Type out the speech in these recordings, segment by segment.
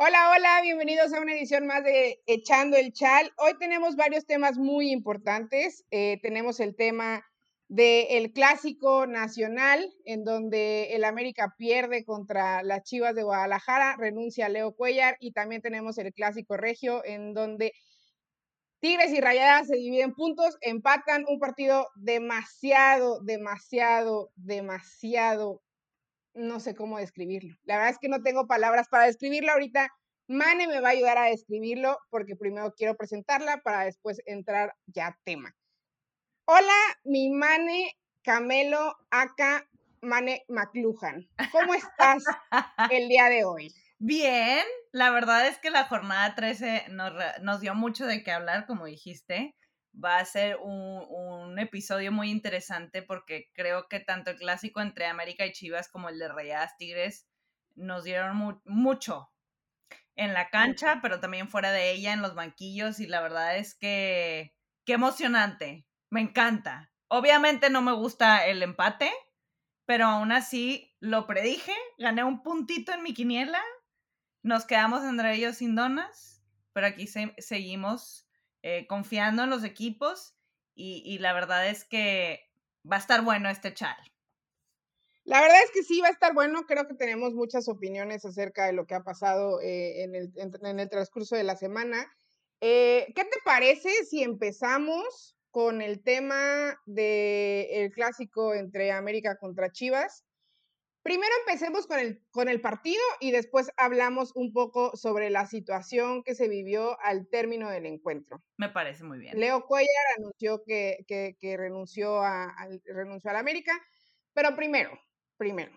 Hola, hola, bienvenidos a una edición más de Echando el Chal. Hoy tenemos varios temas muy importantes. Eh, tenemos el tema del clásico nacional, en donde el América pierde contra las Chivas de Guadalajara, renuncia Leo Cuellar, y también tenemos el clásico regio, en donde Tigres y Rayadas se dividen puntos, empatan un partido demasiado, demasiado, demasiado no sé cómo describirlo. La verdad es que no tengo palabras para describirlo ahorita. Mane me va a ayudar a describirlo porque primero quiero presentarla para después entrar ya a tema. Hola, mi Mane Camelo Aka Mane McLuhan. ¿Cómo estás el día de hoy? Bien, la verdad es que la jornada 13 nos, nos dio mucho de qué hablar, como dijiste va a ser un, episodio muy interesante porque creo que tanto el clásico entre América y Chivas como el de Rayadas Tigres nos dieron mucho en la cancha, pero también fuera de ella, en los banquillos, y la verdad es que qué emocionante, me encanta. Obviamente no me gusta el empate, pero aún así lo predije, gané un puntito en mi quiniela, nos quedamos entre ellos sin donas, pero aquí seguimos eh, confiando en los equipos y, la verdad es que va a estar bueno este chal. La verdad es que sí, va a estar bueno. Creo que tenemos muchas opiniones acerca de lo que ha pasado eh, en, el, en, el, transcurso de la semana. Eh, ¿Qué te parece si empezamos con el tema del clásico entre América contra Chivas? Primero empecemos con el, con el partido y después hablamos un poco sobre la situación que se vivió al término del encuentro. Me parece muy bien. Leo Cuellar anunció que, renunció, a, renunció a la América, pero primero, primero,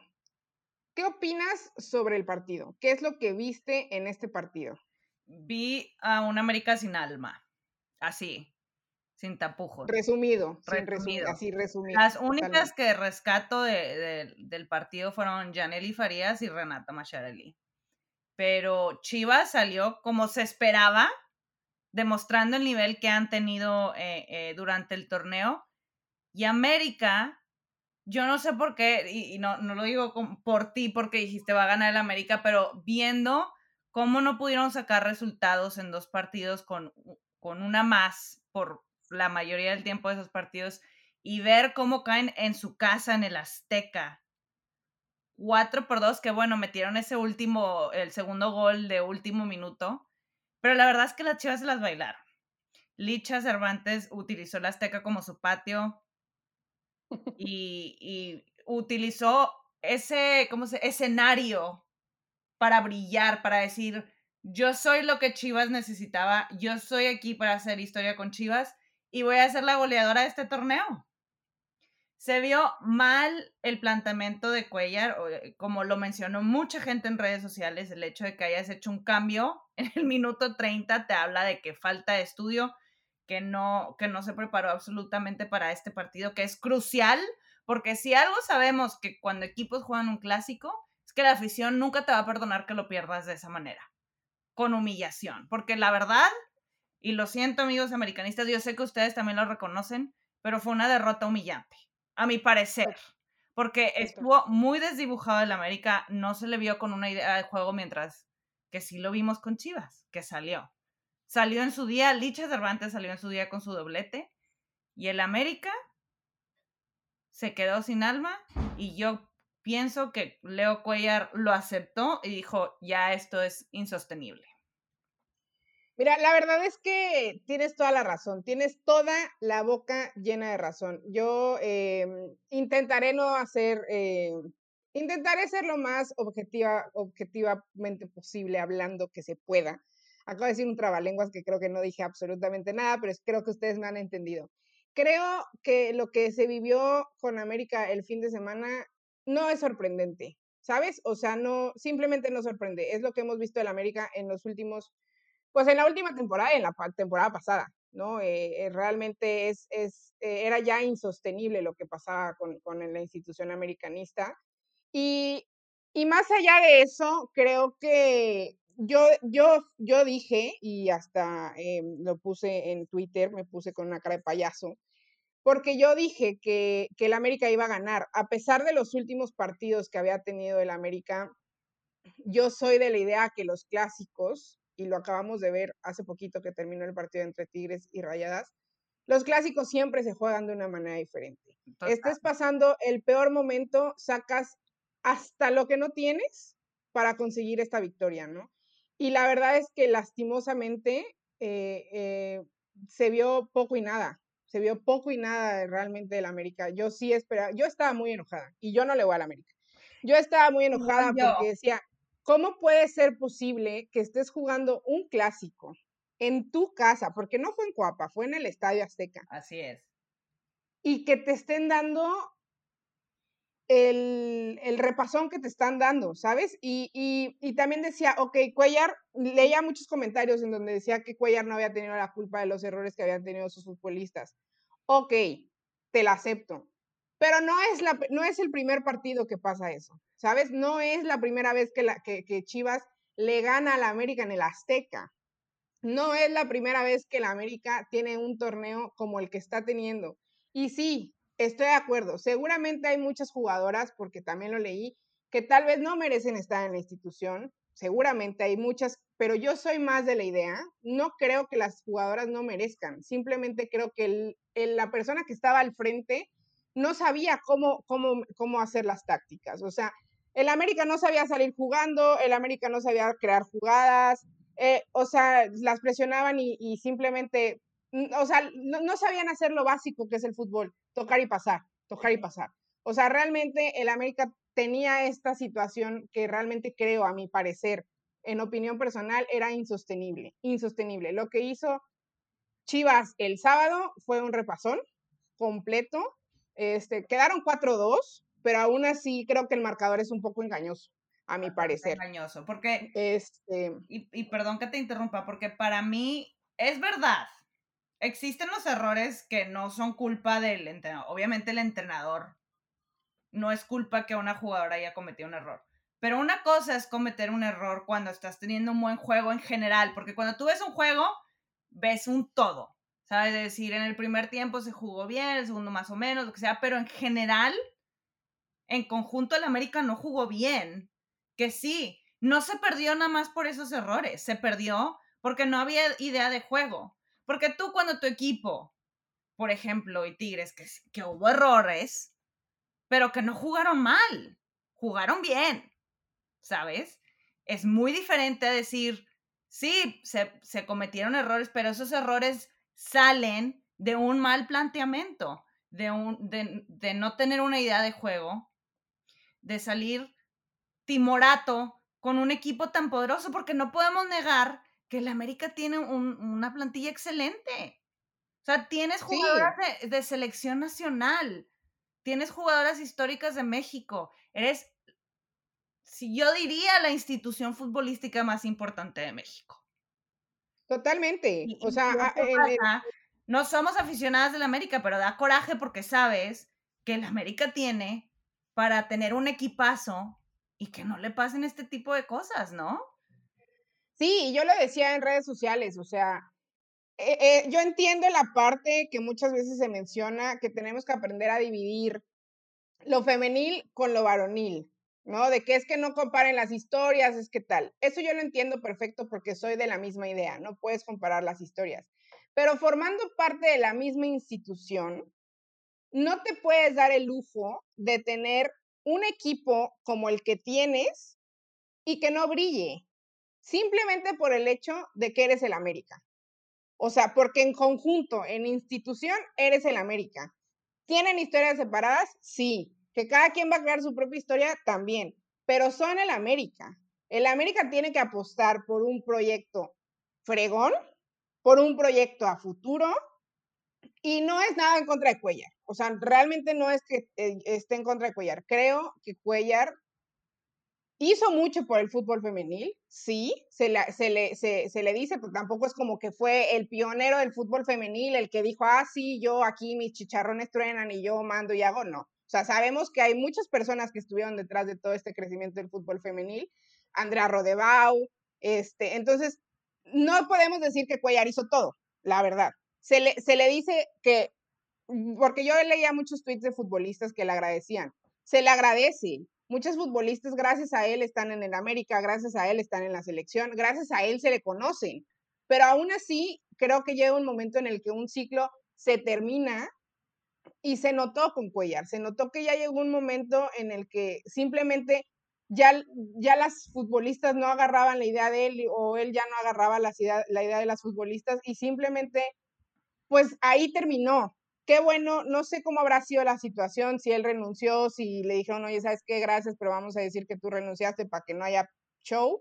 ¿qué opinas sobre el partido? ¿Qué es lo que viste en este partido? Vi a una América sin alma, así, sin tapujos. Resumido, resumido. así resumido. Las únicas que rescato del partido fueron Janely Farías y Renata Macharelli. Pero Chivas salió como se esperaba, demostrando el nivel que han tenido eh, eh, durante el torneo. Y América, yo no sé por qué, y, no, no, lo digo por ti porque dijiste va a ganar el América, pero viendo cómo no pudieron sacar resultados en dos partidos con, con una más por, la mayoría del tiempo de esos partidos y ver cómo caen en su casa en el Azteca. 4 por 2, que bueno, metieron ese último, el segundo gol de último minuto, pero la verdad es que las chivas se las bailaron. Licha Cervantes utilizó el Azteca como su patio y, utilizó ese ¿cómo se, escenario para brillar, para decir, yo soy lo que Chivas necesitaba, yo soy aquí para hacer historia con Chivas y voy a ser la goleadora de este torneo. Se vio mal el planteamiento de Cuellar, eh, como lo mencionó mucha gente en redes sociales, el hecho de que hayas hecho un cambio en el minuto 30 te habla de que falta estudio, que no, que no se preparó absolutamente para este partido, que es crucial, porque si algo sabemos que cuando equipos juegan un clásico, es que la afición nunca te va a perdonar que lo pierdas de esa manera, con humillación, porque la verdad, y lo siento, amigos americanistas, yo sé que ustedes también lo reconocen, pero fue una derrota humillante, a mi parecer. Porque estuvo muy desdibujado el América, no se le vio con una idea de juego, mientras que sí lo vimos con Chivas, que salió. Salió en su día, Licha Cervantes salió en su día con su doblete, y el América se quedó sin alma, y yo pienso que Leo Cuellar lo aceptó y dijo, ya esto es insostenible. Mira, la verdad es que tienes toda la razón, tienes toda la boca llena de razón. Yo em, intentaré no hacer, eh, intentaré ser lo más objetiva, objetivamente posible hablando que se pueda. Acabo de decir un trabalenguas que creo que no dije absolutamente nada, pero creo que ustedes me han entendido. Creo que lo que se vivió con América el fin de semana no es sorprendente, ¿sabes? O sea, no, simplemente no sorprende. Es lo que hemos visto en América en los últimos pues en la última temporada, en la temporada pasada, ¿no? Eh, eh, realmente es, es eh, era ya insostenible lo que pasaba con, con la institución americanista. Y, y, más allá de eso, creo que yo, yo, yo dije, y hasta lo puse en Twitter, me puse con una cara de payaso, porque yo dije que, que el América iba a ganar, a pesar de los últimos partidos que había tenido el América yo soy de la idea que los clásicos, y lo acabamos de ver hace poquito que terminó el partido entre Tigres y Rayadas, los clásicos siempre se juegan de una manera diferente. Estés pasando el peor momento, sacas hasta lo que no tienes para conseguir esta victoria, ¿no? Y la verdad es que lastimosamente eh, eh, se vio poco y nada, se vio poco y nada realmente del América. Yo sí esperaba, yo estaba muy enojada y yo no le voy al América. Yo estaba muy enojada porque decía, ¿cómo puede ser posible que estés jugando un clásico en tu casa? Porque no fue en Coapa, fue en el Estadio Azteca. Así es. Y que te estén dando el, repasón que te están dando, ¿sabes? Y, también decía, ok, Cuellar, leía muchos comentarios en donde decía que Cuellar no había tenido la culpa de los errores que habían tenido sus futbolistas. Ok, te la acepto. Pero no es, la, no es el primer partido que pasa eso, ¿sabes? No es la primera vez que, Chivas le gana a la América en el Azteca. No es la primera vez que la América tiene un torneo como el que está teniendo. Y sí, Estoy de acuerdo. Seguramente hay muchas jugadoras, porque también lo leí, que tal vez no merecen estar en la institución. Seguramente hay muchas, pero yo soy más de la idea. No creo que las jugadoras no merezcan. Simplemente creo que la persona que estaba al frente no sabía cómo, cómo, cómo hacer las tácticas. O sea, el América no sabía salir jugando, el América no sabía crear jugadas, eh, o sea, las presionaban y, simplemente, o sea, no, sabían hacer lo básico que es el fútbol tocar y pasar, tocar y pasar. O sea, realmente el América tenía esta situación que realmente creo, a mi parecer, en opinión personal, era insostenible, insostenible. Lo que hizo Chivas el sábado fue un repasón completo. Este, quedaron 4-2, pero aún así creo que el marcador es un poco engañoso, a mi parecer. Engañoso, porque, este... y, y perdón que te interrumpa, porque para mí es verdad, existen los errores que no son culpa del entrenador. Obviamente el entrenador no es culpa que una jugadora haya cometido un error. Pero una cosa es cometer un error cuando estás teniendo un buen juego en general, porque cuando tú ves un juego, ves un todo. ¿Sabes? Es decir, en el primer tiempo se jugó bien, el segundo más o menos, lo que sea, pero en general, en conjunto, el América no jugó bien. Que sí, no se perdió nada más por esos errores, se perdió porque no había idea de juego. Porque tú cuando tu equipo, por ejemplo, y Tigres, que, que hubo errores, pero que no jugaron mal, jugaron bien, ¿sabes? Es muy diferente decir, sí, se, se cometieron errores, pero esos errores salen de un mal planteamiento, de, un, de, de no tener una idea de juego, de salir timorato con un equipo tan poderoso, porque no podemos negar que el América tiene una plantilla excelente. O sea, tienes jugadoras de, selección nacional, tienes jugadoras históricas de México, eres, si yo diría, la institución futbolística más importante de México. Totalmente. o sea, no somos aficionadas del América, pero da coraje porque sabes que el América tiene para tener un equipazo y que no le pasen este tipo de cosas, ¿no? Sí, yo lo decía en redes sociales, o sea, eh, eh, yo entiendo la parte que muchas veces se menciona que tenemos que aprender a dividir lo femenil con lo varonil, ¿no? De que es que no comparen las historias, es que tal. Eso yo lo entiendo perfecto porque soy de la misma idea, no puedes comparar las historias. Pero formando parte de la misma institución, no te puedes dar el lujo de tener un equipo como el que tienes y que no brille simplemente por el hecho de que eres el América. O sea, porque en conjunto, en institución, eres el América. ¿Tienen historias separadas? Sí. Que cada quien va a crear su propia historia también, pero son el América. El América tiene que apostar por un proyecto fregón, por un proyecto a futuro, y no es nada en contra de Cuellar. O sea, realmente no es que eh, esté en contra de Cuellar. Creo que Cuellar hizo mucho por el fútbol femenil, sí, se, le, se, le dice, pero tampoco es como que fue el pionero del fútbol femenil, el que dijo, ah, sí, yo aquí mis chicharrones truenan y yo mando y hago, no. O sea, sabemos que hay muchas personas que estuvieron detrás de todo este crecimiento del fútbol femenil, Andrea Rodebau, este, entonces, no podemos decir que Cuellar hizo todo, la verdad. Se le, se le dice que, porque yo leía muchos tweets de futbolistas que le agradecían, se le agradece, muchos futbolistas, gracias a él, están en el América, gracias a él están en la selección, gracias a él se le conocen. Pero aún así, creo que llega un momento en el que un ciclo se termina y se notó con Cuellar, se notó que ya llegó un momento en el que simplemente ya, ya las futbolistas no agarraban la idea de él o él ya no agarraba la la idea de las futbolistas y simplemente, pues ahí terminó. Qué bueno, no sé cómo habrá sido la situación, si él renunció, si le dijeron, oye, ¿sabes qué? Gracias, pero vamos a decir que tú renunciaste para que no haya show.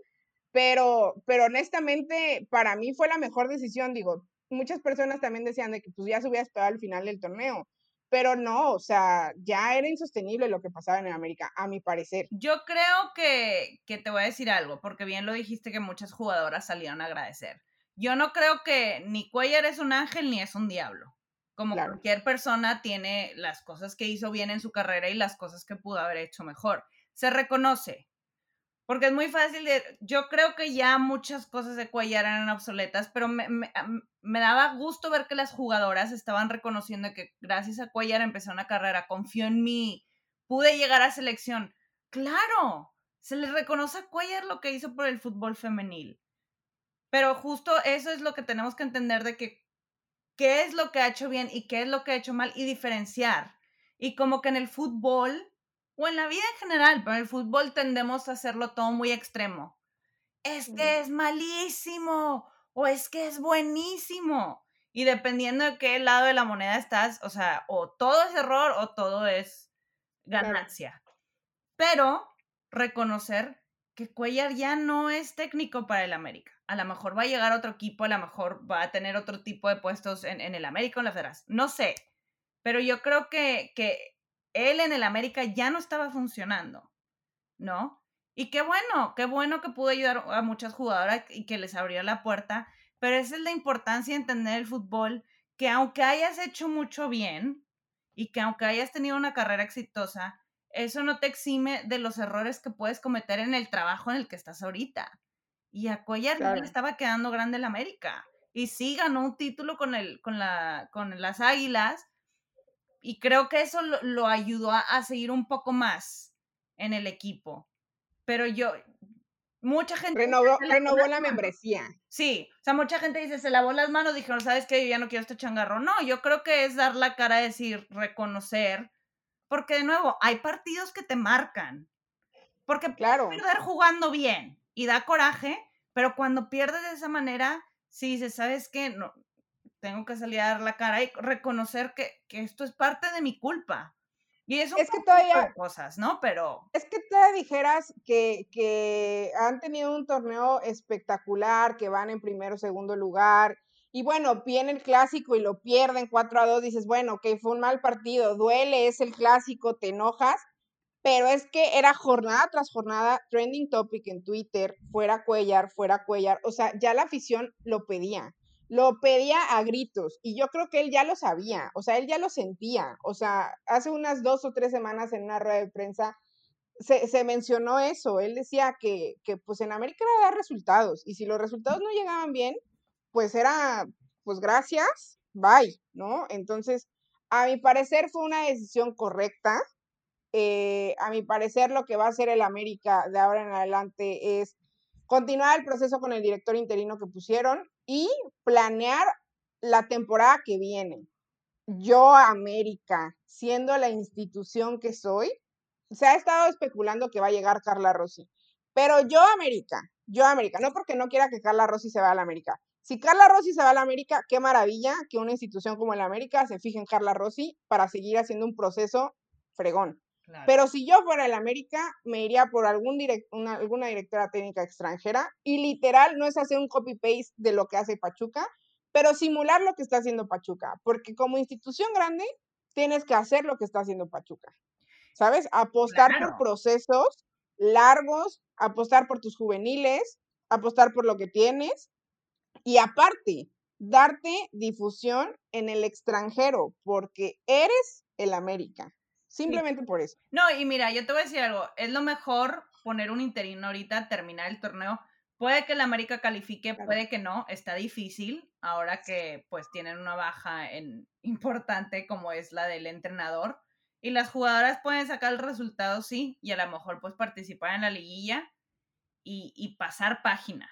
Pero, pero honestamente, para mí fue la mejor decisión. Digo, muchas personas también decían de que pues ya se hubiera esperado al final del torneo. Pero no, o sea, ya era insostenible lo que pasaba en América, a mi parecer. Yo creo que, que te voy a decir algo, porque bien lo dijiste que muchas jugadoras salieron a agradecer. Yo no creo que ni Cuellar es un ángel ni es un diablo. Como cualquier persona tiene las cosas que hizo bien en su carrera y las cosas que pudo haber hecho mejor. Se reconoce, porque es muy fácil de, yo creo que ya muchas cosas de Cuellar eran obsoletas, pero me, me, daba gusto ver que las jugadoras estaban reconociendo que gracias a Cuellar empecé una carrera, confió en mí, pude llegar a selección. Claro, se le reconoce a Cuellar lo que hizo por el fútbol femenil. Pero justo eso es lo que tenemos que entender de que qué es lo que ha hecho bien y qué es lo que ha hecho mal y diferenciar. Y como que en el fútbol o en la vida en general, pero en el fútbol tendemos a hacerlo todo muy extremo. Es que es malísimo o es que es buenísimo. Y dependiendo de qué lado de la moneda estás, o sea, o todo es error o todo es ganancia. Pero reconocer que Cuellar ya no es técnico para el América. A lo mejor va a llegar otro equipo, a lo mejor va a tener otro tipo de puestos en, el América o en la Federación. No sé. Pero yo creo que, que él en el América ya no estaba funcionando, ¿no? Y qué bueno, qué bueno que pudo ayudar a muchas jugadoras y que les abrió la puerta, pero esa es la importancia de entender el fútbol, que aunque hayas hecho mucho bien y que aunque hayas tenido una carrera exitosa, eso no te exime de los errores que puedes cometer en el trabajo en el que estás ahorita. Y a Cuellar le estaba quedando grande el América. Y sí ganó un título con, el, con, la, con las Águilas, y creo que eso lo, ayudó a, seguir un poco más en el equipo. Pero yo, mucha gente... Renovó, renovó la membresía. Sí, o sea, mucha gente dice, se lavó las manos, dijeron, ¿sabes qué? Yo ya no quiero este changarro. No, yo creo que es dar la cara, decir, reconocer, porque de nuevo, hay partidos que te marcan. Porque claro. puedes perder jugando bien y da coraje, pero cuando pierdes de esa manera, si dices, ¿sabes qué? No, tengo que salir a dar la cara y reconocer que, esto es parte de mi culpa. Y eso es que todavía cosas, ¿no? Pero es que te dijeras que, que han tenido un torneo espectacular, que van en primero o segundo lugar, y bueno, viene el clásico y lo pierden 4 a 2, dices, bueno, que fue un mal partido, duele, es el clásico, te enojas, pero es que era jornada tras jornada, trending topic en Twitter, fuera Cuellar, fuera Cuellar, o sea, ya la afición lo pedía lo pedía a gritos y yo creo que él ya lo sabía, o sea, él ya lo sentía, o sea, hace unas dos o tres semanas en una rueda de prensa se, mencionó eso, él decía que, que, pues en América era dar resultados y si los resultados no llegaban bien, pues era, pues gracias, bye, ¿no? Entonces, a mi parecer fue una decisión correcta, eh, a mi parecer lo que va a hacer el América de ahora en adelante es continuar el proceso con el director interino que pusieron y planear la temporada que viene. Yo, América, siendo la institución que soy, se ha estado especulando que va a llegar Carla Rossi. Pero yo, América, yo, América, no porque no quiera que Carla Rossi se vaya a la América. Si Carla Rossi se va a la América, qué maravilla que una institución como la América se fije en Carla Rossi para seguir haciendo un proceso fregón. Pero si yo fuera el América, me iría por algún alguna directora técnica extranjera y literal no es hacer un copy-paste de lo que hace Pachuca, pero simular lo que está haciendo Pachuca, porque como institución grande tienes que hacer lo que está haciendo Pachuca. ¿Sabes? Apostar por procesos largos, apostar por tus juveniles, apostar por lo que tienes y aparte, darte difusión en el extranjero, porque eres el América. Simplemente por eso. No, y mira, yo te voy a decir algo, es lo mejor poner un interino ahorita, terminar el torneo. Puede que la América califique, puede que no, está difícil ahora que pues tienen una baja en, importante como es la del entrenador. Y las jugadoras pueden sacar el resultado, sí, y a lo mejor pues participar en la liguilla y, y pasar página.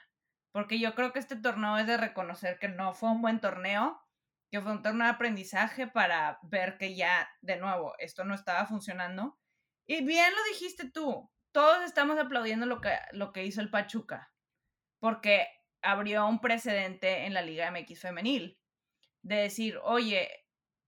Porque yo creo que este torneo es de reconocer que no fue un buen torneo, que fue un torneo de aprendizaje para ver que ya, de nuevo, esto no estaba funcionando. Y bien lo dijiste tú, todos estamos aplaudiendo lo que, lo que hizo el Pachuca, porque abrió un precedente en la Liga MX femenil, de decir, oye,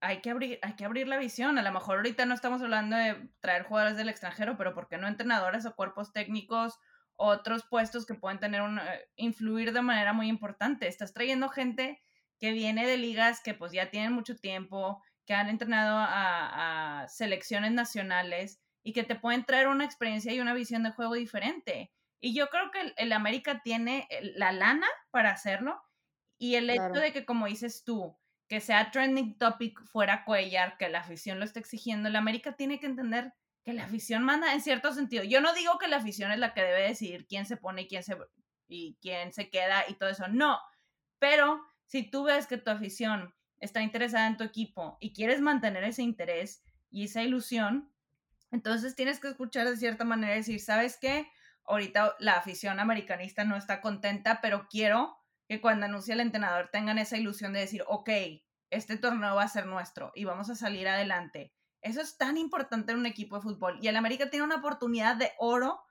hay que abrir, hay que abrir la visión. A lo mejor ahorita no estamos hablando de traer jugadores del extranjero, pero ¿por qué no entrenadores o cuerpos técnicos, otros puestos que pueden tener eh, influir de manera muy importante? Estás trayendo gente que viene de ligas que pues ya tienen mucho tiempo, que han entrenado a, selecciones nacionales y que te pueden traer una experiencia y una visión de juego diferente. Y yo creo que el, América tiene la lana para hacerlo y el hecho de que, como dices tú, que sea trending topic fuera Cuellar, que la afición lo esté exigiendo, el América tiene que entender que la afición manda en cierto sentido. Yo no digo que la afición es la que debe decidir quién se pone y quién se, y quién se queda y todo eso, no, pero si tú ves que tu afición está interesada en tu equipo y quieres mantener ese interés y esa ilusión, entonces tienes que escuchar de cierta manera y decir, ¿sabes qué? Ahorita la afición americanista no está contenta, pero quiero que cuando anuncie el entrenador tengan esa ilusión de decir, ok, este torneo va a ser nuestro y vamos a salir adelante. Eso es tan importante en un equipo de fútbol. Y el América tiene una oportunidad de oro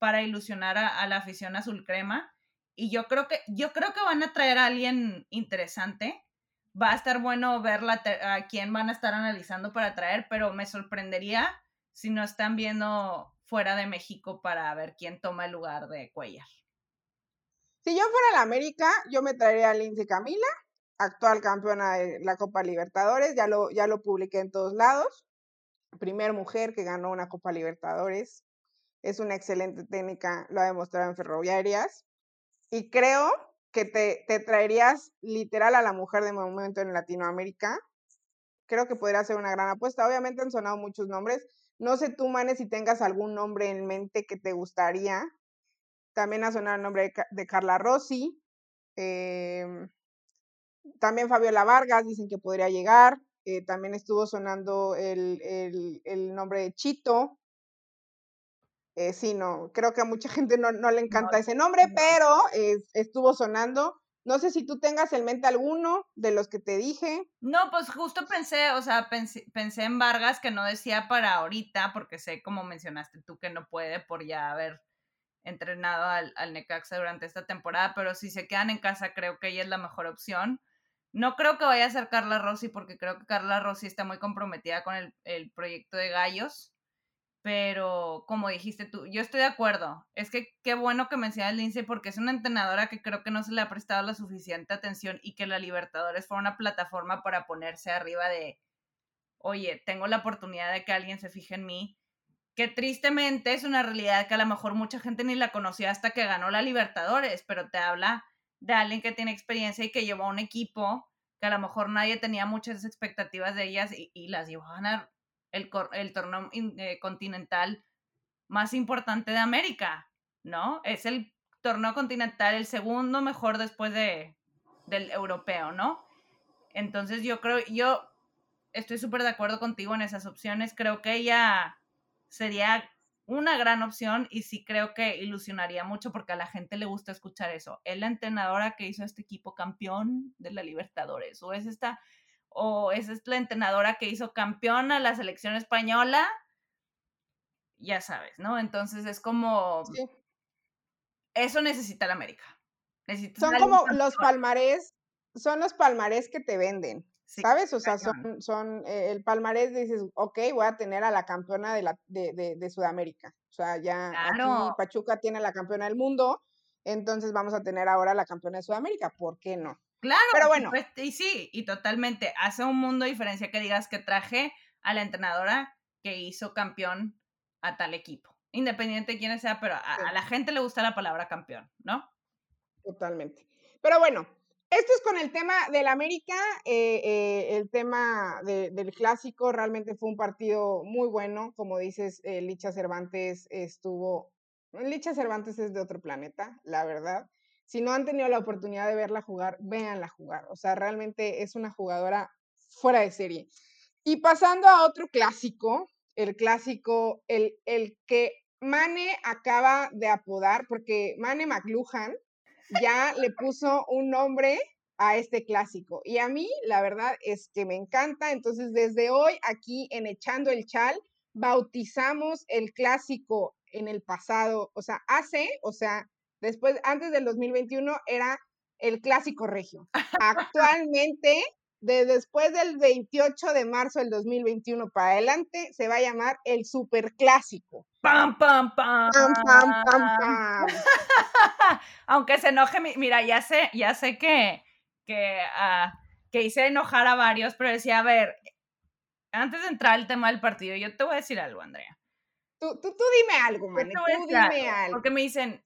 para ilusionar a, la afición azul crema y yo creo que, yo creo que van a traer a alguien interesante. Va a estar bueno ver a quién van a estar analizando para traer, pero me sorprendería si no están viendo fuera de México para ver quién toma el lugar de Cuellar. Si yo fuera la América, yo me traería a Lindsay Camila, actual campeona de la Copa Libertadores, ya lo, ya lo publiqué en todos lados. Primer mujer que ganó una Copa Libertadores. Es una excelente técnica, lo ha demostrado en Ferroviarias. Y creo que te, te traerías literal a la mujer de momento en Latinoamérica. Creo que podría ser una gran apuesta. Obviamente han sonado muchos nombres. No sé tú, Manes, si tengas algún nombre en mente que te gustaría. También ha sonado el nombre de, Carla Rossi. Em, también Fabiola Vargas dicen que podría llegar. Eh, también estuvo sonando el, el, el, nombre de Chito. Eh, sí, no, creo que a mucha gente no, le encanta ese nombre, pero estuvo sonando. No sé si tú tengas en mente alguno de los que te dije. No, pues justo pensé, o sea, pensé, en Vargas que no decía para ahorita, porque sé, como mencionaste tú, que no puede por ya haber entrenado al, al Necaxa durante esta temporada, pero si se quedan en casa, creo que ella es la mejor opción. No creo que vaya a ser Carla Rossi, porque creo que Carla Rossi está muy comprometida con el, el proyecto de Gallos pero como dijiste tú, yo estoy de acuerdo. Es que qué bueno que mencionas Lindsay porque es una entrenadora que creo que no se le ha prestado la suficiente atención y que la Libertadores fue una plataforma para ponerse arriba de, oye, tengo la oportunidad de que alguien se fije en mí. Que tristemente es una realidad que a lo mejor mucha gente ni la conocía hasta que ganó la Libertadores, pero te habla de alguien que tiene experiencia y que llevó a un equipo que a lo mejor nadie tenía muchas expectativas de ellas y, y las llevó a ganar el, torneo eh, continental más importante de América, ¿no? Es el torneo continental el segundo mejor después de, del europeo, ¿no? Entonces yo creo, yo estoy súper de acuerdo contigo en esas opciones. Creo que ella sería una gran opción y sí creo que ilusionaría mucho porque a la gente le gusta escuchar eso. Es la entrenadora que hizo este equipo campeón de la Libertadores o es esta o esa es la entrenadora que hizo campeón a la selección española, ya sabes, ¿no? Entonces es como... Eso necesita la América. son como los palmarés, son los palmarés que te venden, ¿sabes? O sea, son, son eh, el palmarés, dices, ok, voy a tener a la campeona de, la, de, de, Sudamérica. O sea, ya aquí Pachuca tiene la campeona del mundo, entonces vamos a tener ahora la campeona de Sudamérica, ¿por qué no? Claro, pero bueno. y sí, y totalmente. Hace un mundo de diferencia que digas que traje a la entrenadora que hizo campeón a tal equipo. Independiente de quién sea, pero a, la gente le gusta la palabra campeón, ¿no? Totalmente. Pero bueno, esto es con el tema del América, eh, eh, el tema del clásico, realmente fue un partido muy bueno, como dices, eh, Licha Cervantes estuvo, Licha Cervantes es de otro planeta, la verdad, si no han tenido la oportunidad de verla jugar, véanla jugar. O sea, realmente es una jugadora fuera de serie. Y pasando a otro clásico, el clásico, el, el que Mane acaba de apodar, porque Mane McLuhan ya le puso un nombre a este clásico. Y a mí, la verdad es que me encanta. Entonces, desde hoy, aquí en Echando el Chal, bautizamos el clásico en el pasado, o sea, hace, o sea, después, antes del 2021 era el clásico regio. Actualmente, de después del 28 de marzo del 2021 para adelante, se va a llamar el superclásico. ¡Pam, pam, pam! Pam, pam, pam, pam. Aunque se enoje, mi- mira, ya sé, ya sé que, que, ah, que hice enojar a varios, pero decía, a ver, antes de entrar al tema del partido, yo te voy a decir algo, Andrea. Tú, tú, tú dime algo, a tú decir dime algo. Porque me dicen,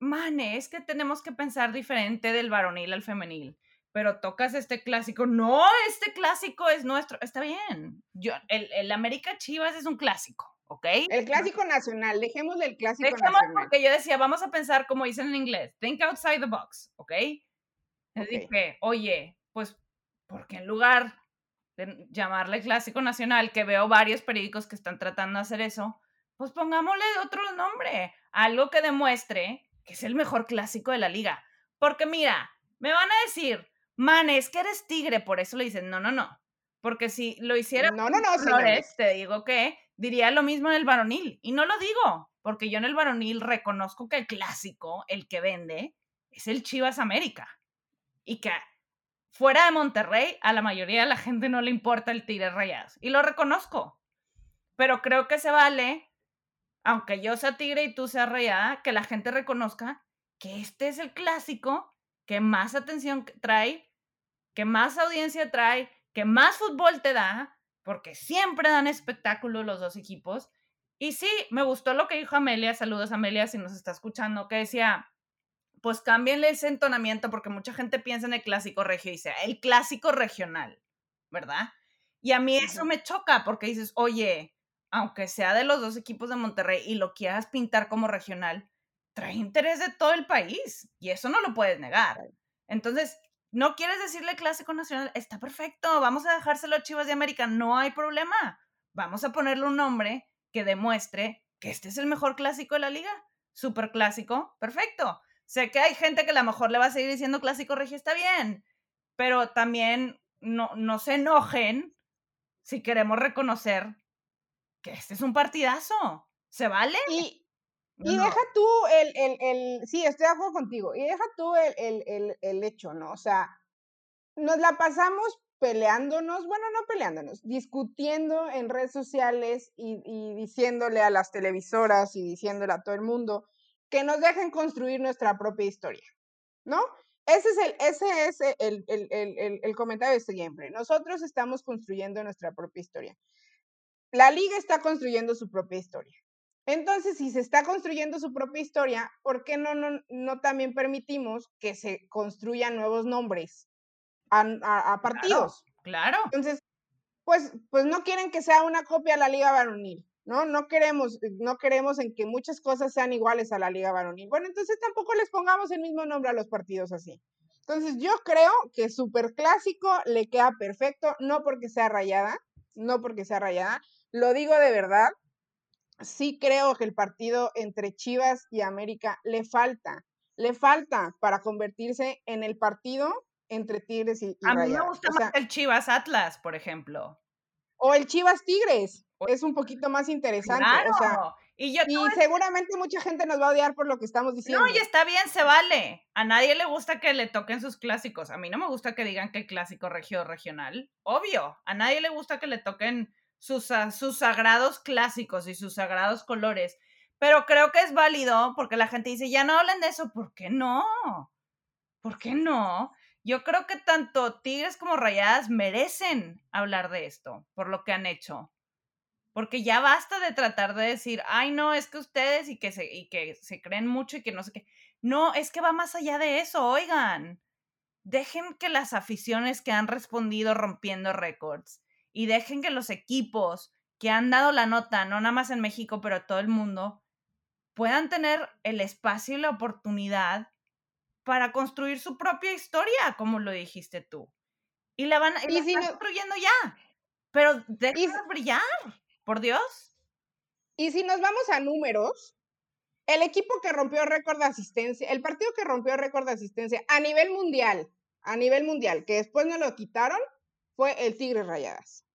Mane, es que tenemos que pensar diferente del varonil al femenil. Pero tocas este clásico. No, este clásico es nuestro. Está bien. Yo, el, el América Chivas es un clásico, ¿ok? El clásico nacional, dejémosle el clásico Dejemos nacional. porque yo decía, vamos a pensar como dicen en inglés, think outside the box, ¿ok? Les Ok. dije, oye, pues, ¿por qué en lugar de llamarle clásico nacional, que veo varios periódicos que están tratando de hacer eso, pues pongámosle otro nombre, algo que demuestre que es el mejor clásico de la liga. Porque mira, me van a decir, man, es que eres tigre, por eso le dicen, no, no, no. Porque si lo hiciera No, no, no, Flores, te digo que diría lo mismo en el varonil. Y no lo digo, porque yo en el varonil reconozco que el clásico, el que vende, es el Chivas América. Y que fuera de Monterrey, a la mayoría de la gente no le importa el Tigres Rayados. Y lo reconozco. Pero creo que se vale, aunque yo sea tigre y tú seas rayada, que la gente reconozca que este es el clásico que más atención trae, que más audiencia trae, que más fútbol te da, porque siempre dan espectáculo los dos equipos. Y sí, me gustó lo que dijo Amelia, saludos Amelia si nos está escuchando, que decía, pues cámbienle ese entonamiento porque mucha gente piensa en el clásico regio y dice, el clásico regional, ¿verdad? Y a mí eso me choca porque dices, oye, aunque sea de los dos equipos de Monterrey y lo quieras pintar como regional, trae interés de todo el país y eso no lo puedes negar. Entonces, no quieres decirle clásico nacional, está perfecto, vamos a dejárselo a Chivas de América, no hay problema. Vamos a ponerle un nombre que demuestre que este es el mejor clásico de la liga. Super clásico, perfecto. Sé que hay gente que a lo mejor le va a seguir diciendo clásico regio, está bien, pero también no, no se enojen si queremos reconocer que este es un partidazo. ¿Se vale? Y, y No. deja tú el, el, el, sí, estoy de acuerdo contigo, y deja tú el, el, el, el hecho, ¿no? O sea, nos la pasamos peleándonos, bueno, no peleándonos, discutiendo en redes sociales y, y diciéndole a las televisoras y diciéndole a todo el mundo que nos dejen construir nuestra propia historia, ¿no? Ese es el, ese es el, el, el, el, el comentario de siempre. Nosotros estamos construyendo nuestra propia historia. La liga está construyendo su propia historia. Entonces, si se está construyendo su propia historia, ¿por qué no, no, no también permitimos que se construyan nuevos nombres a, a- a partidos? Claro. Entonces, pues, pues no quieren que sea una copia a la liga varonil, ¿no? No queremos, no queremos en que muchas cosas sean iguales a la liga varonil. Bueno, entonces tampoco les pongamos el mismo nombre a los partidos así. Entonces, yo creo que Super Clásico le queda perfecto, no porque sea rayada, no porque sea rayada, lo digo de verdad. Sí creo que el partido entre Chivas y América le falta, le falta para convertirse en el partido entre Tigres y, y A mí me gusta O sea, más el Chivas Atlas, por ejemplo. o el Chivas Tigres. Es un poquito más interesante. Claro. O sea, y yo seguramente mucha gente nos va a odiar por lo que estamos diciendo. No, y está bien, se vale. A nadie le gusta que le toquen sus clásicos. A mí no me gusta que digan que el clásico regio regional. Obvio, a nadie le gusta que le toquen sus, sus sagrados clásicos y sus sagrados colores. Pero creo que es válido porque la gente dice, ya no hablen de eso. ¿Por qué no? ¿Por qué no? Yo creo que tanto Tigres como Rayadas merecen hablar de esto por lo que han hecho. Porque ya basta de tratar de decir, ay, no, es que ustedes y que se, y que se creen mucho y que no sé qué. No, es que va más allá de eso, oigan. Dejen que las aficiones que han respondido rompiendo récords y dejen que los equipos que han dado la nota, no nada más en México, pero todo el mundo, puedan tener el espacio y la oportunidad para construir su propia historia, como lo dijiste tú. Y la van y Y la si están no- construyendo ya. Pero déjenlos brillar. por Dios. Y si nos vamos a números, el equipo que rompió récord de asistencia, el partido que rompió récord de asistencia a nivel mundial, a nivel mundial, que después no lo quitaron, fue el Tigres Rayadas.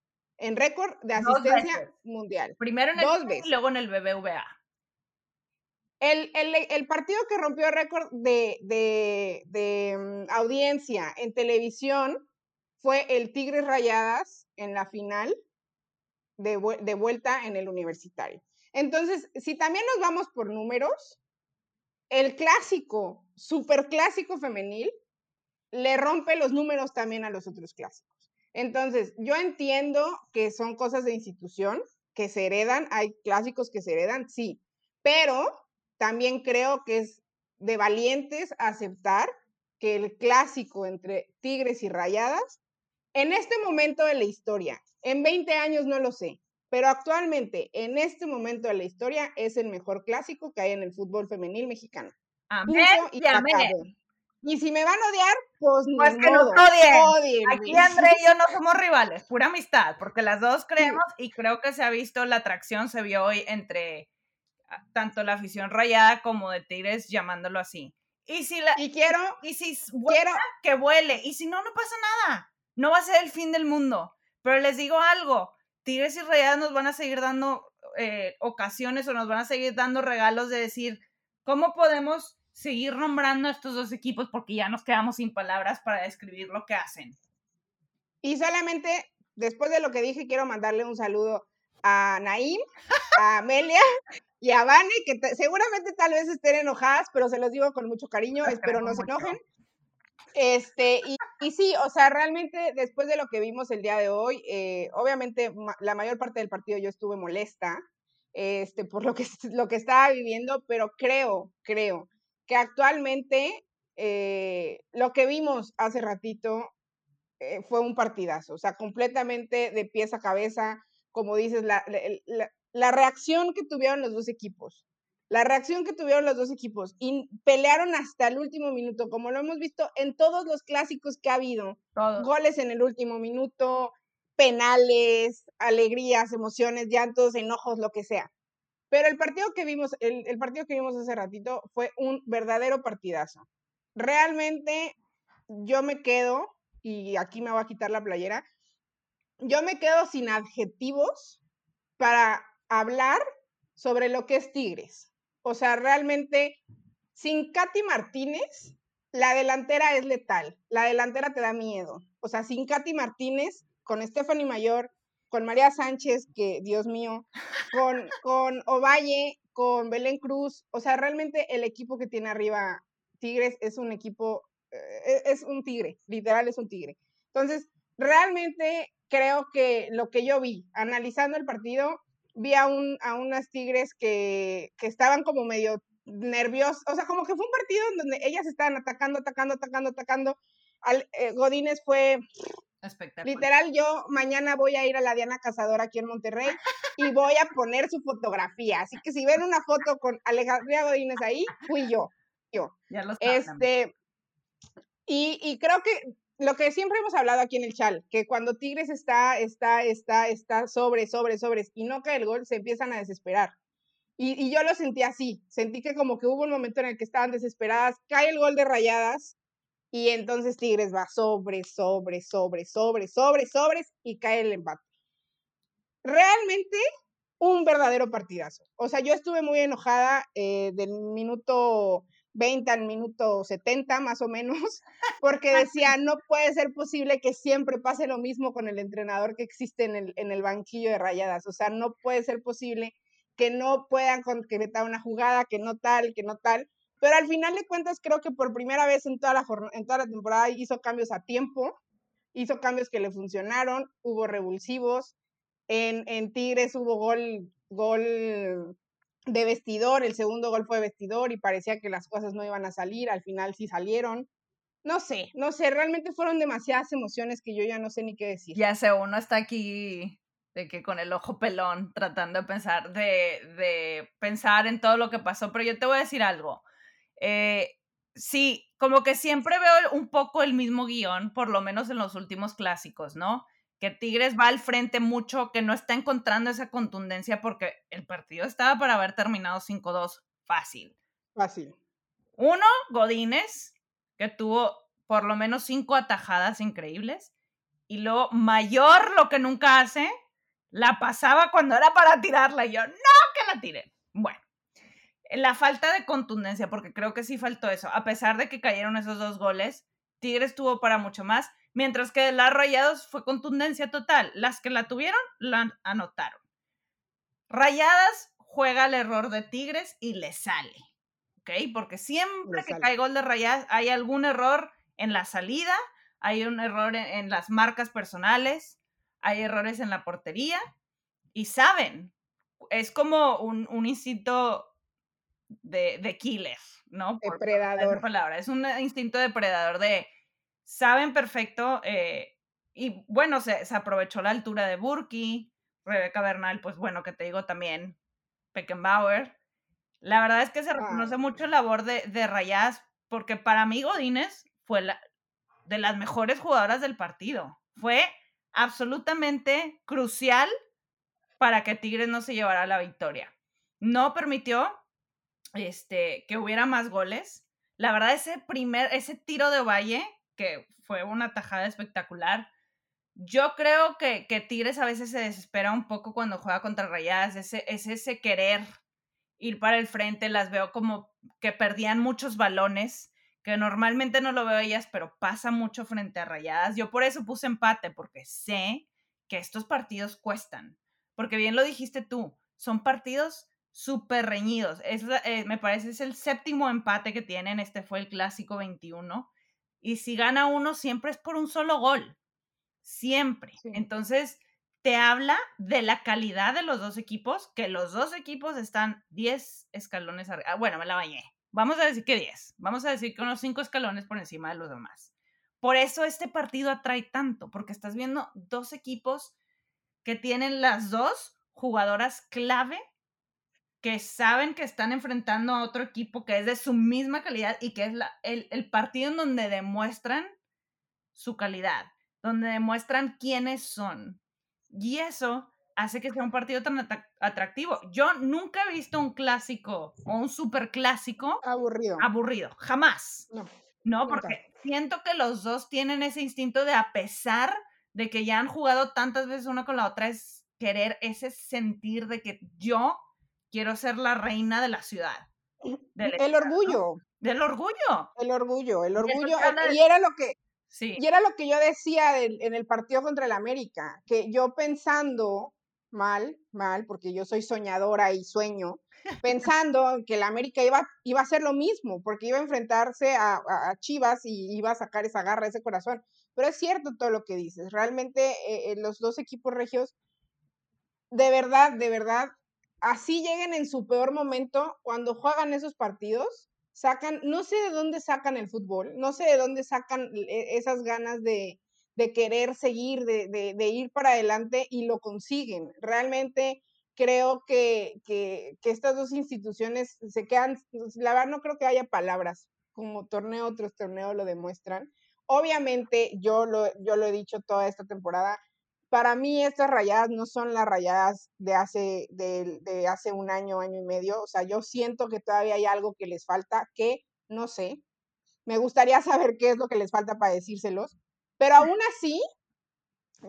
En récord de asistencia mundial. Primero en el Dos veces. y luego en el BBVA. El, el, partido que rompió récord de, de, de mm, audiencia en televisión fue el Tigres Rayadas en la final de, de vuelta en el universitario. Entonces, si también nos vamos por números, el clásico, super clásico femenil, le rompe los números también a los otros clásicos. Entonces, yo entiendo que son cosas de institución, que se heredan, hay clásicos que se heredan, sí, pero también creo que es de valientes aceptar que el clásico entre Tigres y Rayadas, en este momento de la historia, en 20 años no lo sé, pero actualmente, en este momento de la historia, es el mejor clásico que hay en el fútbol femenil mexicano. Amén y, amén. Y si me van a odiar, pues, pues que nos odien. Aquí André y yo no somos rivales, pura amistad, porque las dos creemos y creo que se ha visto la atracción, se vio hoy entre ah, tanto la afición rayada como de Tigres, llamándolo así. Y si la y quiero y si quiero que vuele y si no no pasa nada. No va a ser el fin del mundo. Pero les digo algo, Tigres y Rayadas nos van a seguir dando eh, ocasiones o nos van a seguir dando regalos de decir, ¿cómo podemos seguir nombrando a estos dos equipos? Porque ya nos quedamos sin palabras para describir lo que hacen. Y solamente, después de lo que dije, quiero mandarle un saludo a Naim, a Amelia y a Vane, que seguramente tal vez estén enojadas, pero se los digo con mucho cariño, espero no se enojen. Este, y, sí, o sea, realmente después de lo que vimos el día de hoy, eh, obviamente la mayor parte del partido yo estuve molesta este, por lo que, lo que estaba viviendo, pero creo, creo que actualmente eh, lo que vimos hace ratito eh, fue un partidazo, o sea, completamente de pies a cabeza, como dices, la, la reacción que tuvieron los dos equipos la reacción que tuvieron los dos equipos y pelearon hasta el último minuto, como lo hemos visto en todos los clásicos que ha habido. Goles en el último minuto, penales, alegrías, emociones, llantos, enojos, lo que sea. Pero el partido que vimos, el, partido que vimos hace ratito fue un verdadero partidazo. Realmente yo me quedo, y aquí me voy a quitar la playera, yo me quedo sin adjetivos para hablar sobre lo que es Tigres. O sea, realmente, sin Katy Martínez, la delantera es letal. La delantera te da miedo. O sea, sin Katy Martínez, con Stephanie Mayor, con María Sánchez, que Dios mío, con, con Ovalle, con Belén Cruz. O sea, realmente el equipo que tiene arriba Tigres es un equipo, eh, es un tigre, literal es un tigre. Entonces, realmente creo que lo que yo vi analizando el partido vi a, un, a unas tigres que, que estaban como medio nerviosas, o sea, como que fue un partido en donde ellas estaban atacando, atacando, atacando, atacando. Al, eh, Godínez fue Literal, yo mañana voy a ir a la Diana Cazadora aquí en Monterrey y voy a poner su fotografía. Así que si ven una foto con Alejandría Godínez ahí, fui yo. Yo. Ya lo este, y, y creo que lo que siempre hemos hablado aquí en el chal, que cuando Tigres está, está, está, está sobre, sobre, sobre y no cae el gol, se empiezan a desesperar. Y, yo lo sentí así, sentí que como que hubo un momento en el que estaban desesperadas, cae el gol de rayadas y entonces Tigres va sobre, sobre, sobre, sobre, sobre, sobre y cae el empate. Realmente un verdadero partidazo. O sea, yo estuve muy enojada eh, del minuto 20 al minuto 70 más o menos, porque decía, no puede ser posible que siempre pase lo mismo con el entrenador que existe en el, en el banquillo de rayadas, o sea, no puede ser posible que no puedan concretar una jugada, que no tal, que no tal, pero al final de cuentas creo que por primera vez en toda la, en toda la temporada hizo cambios a tiempo, hizo cambios que le funcionaron, hubo revulsivos, en, en Tigres hubo gol, gol de vestidor, el segundo gol fue de vestidor y parecía que las cosas no iban a salir, al final sí salieron. No sé, no sé, realmente fueron demasiadas emociones que yo ya no sé ni qué decir. Ya sé, uno está aquí de que con el ojo pelón tratando de pensar, de, de pensar en todo lo que pasó, pero yo te voy a decir algo. Eh, sí, como que siempre veo un poco el mismo guion, por lo menos en los últimos clásicos, ¿no? que Tigres va al frente mucho, que no está encontrando esa contundencia porque el partido estaba para haber terminado 5-2 fácil. Fácil. Uno, Godínez, que tuvo por lo menos cinco atajadas increíbles. Y luego, mayor lo que nunca hace, la pasaba cuando era para tirarla. Y yo, no, que la tire. Bueno, la falta de contundencia, porque creo que sí faltó eso. A pesar de que cayeron esos dos goles, Tigres tuvo para mucho más. Mientras que las Rayados fue contundencia total. Las que la tuvieron, la anotaron. Rayadas juega el error de Tigres y le sale. ¿Ok? Porque siempre que cae gol de Rayadas hay algún error en la salida, hay un error en, las marcas personales, hay errores en la portería y saben. Es como un, instinto de, de killer, ¿no? depredador. palabra. Es un instinto depredador de saben perfecto, eh, y bueno, se, aprovechó la altura de Burki, Rebeca Bernal, pues bueno, que te digo también, Peckenbauer. La verdad es que se reconoce mucho la labor de, de Rayas, porque para mí Godínez fue la, de las mejores jugadoras del partido. Fue absolutamente crucial para que Tigres no se llevara la victoria. No permitió este, que hubiera más goles. La verdad, ese primer, ese tiro de Valle que fue una tajada espectacular. Yo creo que, que, Tigres a veces se desespera un poco cuando juega contra Rayadas, ese, es ese querer ir para el frente, las veo como que perdían muchos balones, que normalmente no lo veo ellas, pero pasa mucho frente a Rayadas. Yo por eso puse empate, porque sé que estos partidos cuestan, porque bien lo dijiste tú, son partidos súper reñidos. Es, eh, me parece es el séptimo empate que tienen, este fue el clásico 21 y si gana uno, siempre es por un solo gol. Siempre. Entonces, te habla de la calidad de los dos equipos, que los dos equipos están 10 escalones arriba. Ah, bueno, me la bañé. Vamos a decir que 10. Vamos a decir que unos 5 escalones por encima de los demás. Por eso este partido atrae tanto, porque estás viendo dos equipos que tienen las dos jugadoras clave que saben que están enfrentando a otro equipo que es de su misma calidad y que es la, el, partido en donde demuestran su calidad, donde demuestran quiénes son. Y eso hace que sea un partido tan atractivo. Yo nunca he visto un clásico o un super clásico aburrido. Aburrido, jamás. No, no porque siento que los dos tienen ese instinto de a pesar de que ya han jugado tantas veces una con la otra, es querer ese sentir de que yo quiero ser la reina de la ciudad. el orgullo. Del orgullo. El orgullo, el orgullo. Y era lo que, sí. y era lo que yo decía en el partido contra el América, que yo pensando mal, mal, porque yo soy soñadora y sueño, pensando que el América iba, iba a hacer lo mismo, porque iba a enfrentarse a, Chivas y iba a sacar esa garra, ese corazón. Pero es cierto todo lo que dices. Realmente eh, eh, los dos equipos regios, de verdad, de verdad, así lleguen en su peor momento, cuando juegan esos partidos, sacan, no sé de dónde sacan el fútbol, no sé de dónde sacan e, esas ganas de, querer seguir, de, ir para adelante y lo consiguen. Realmente creo que, estas dos instituciones se quedan, pues, la verdad no creo que haya palabras, como torneo, otros torneos lo demuestran. Obviamente, yo lo, yo lo he dicho toda esta temporada, para mí estas rayadas no son las rayadas de hace, de, hace un año, año y medio. O sea, yo siento que todavía hay algo que les falta, que no sé. Me gustaría saber qué es lo que les falta para decírselos. Pero aún así,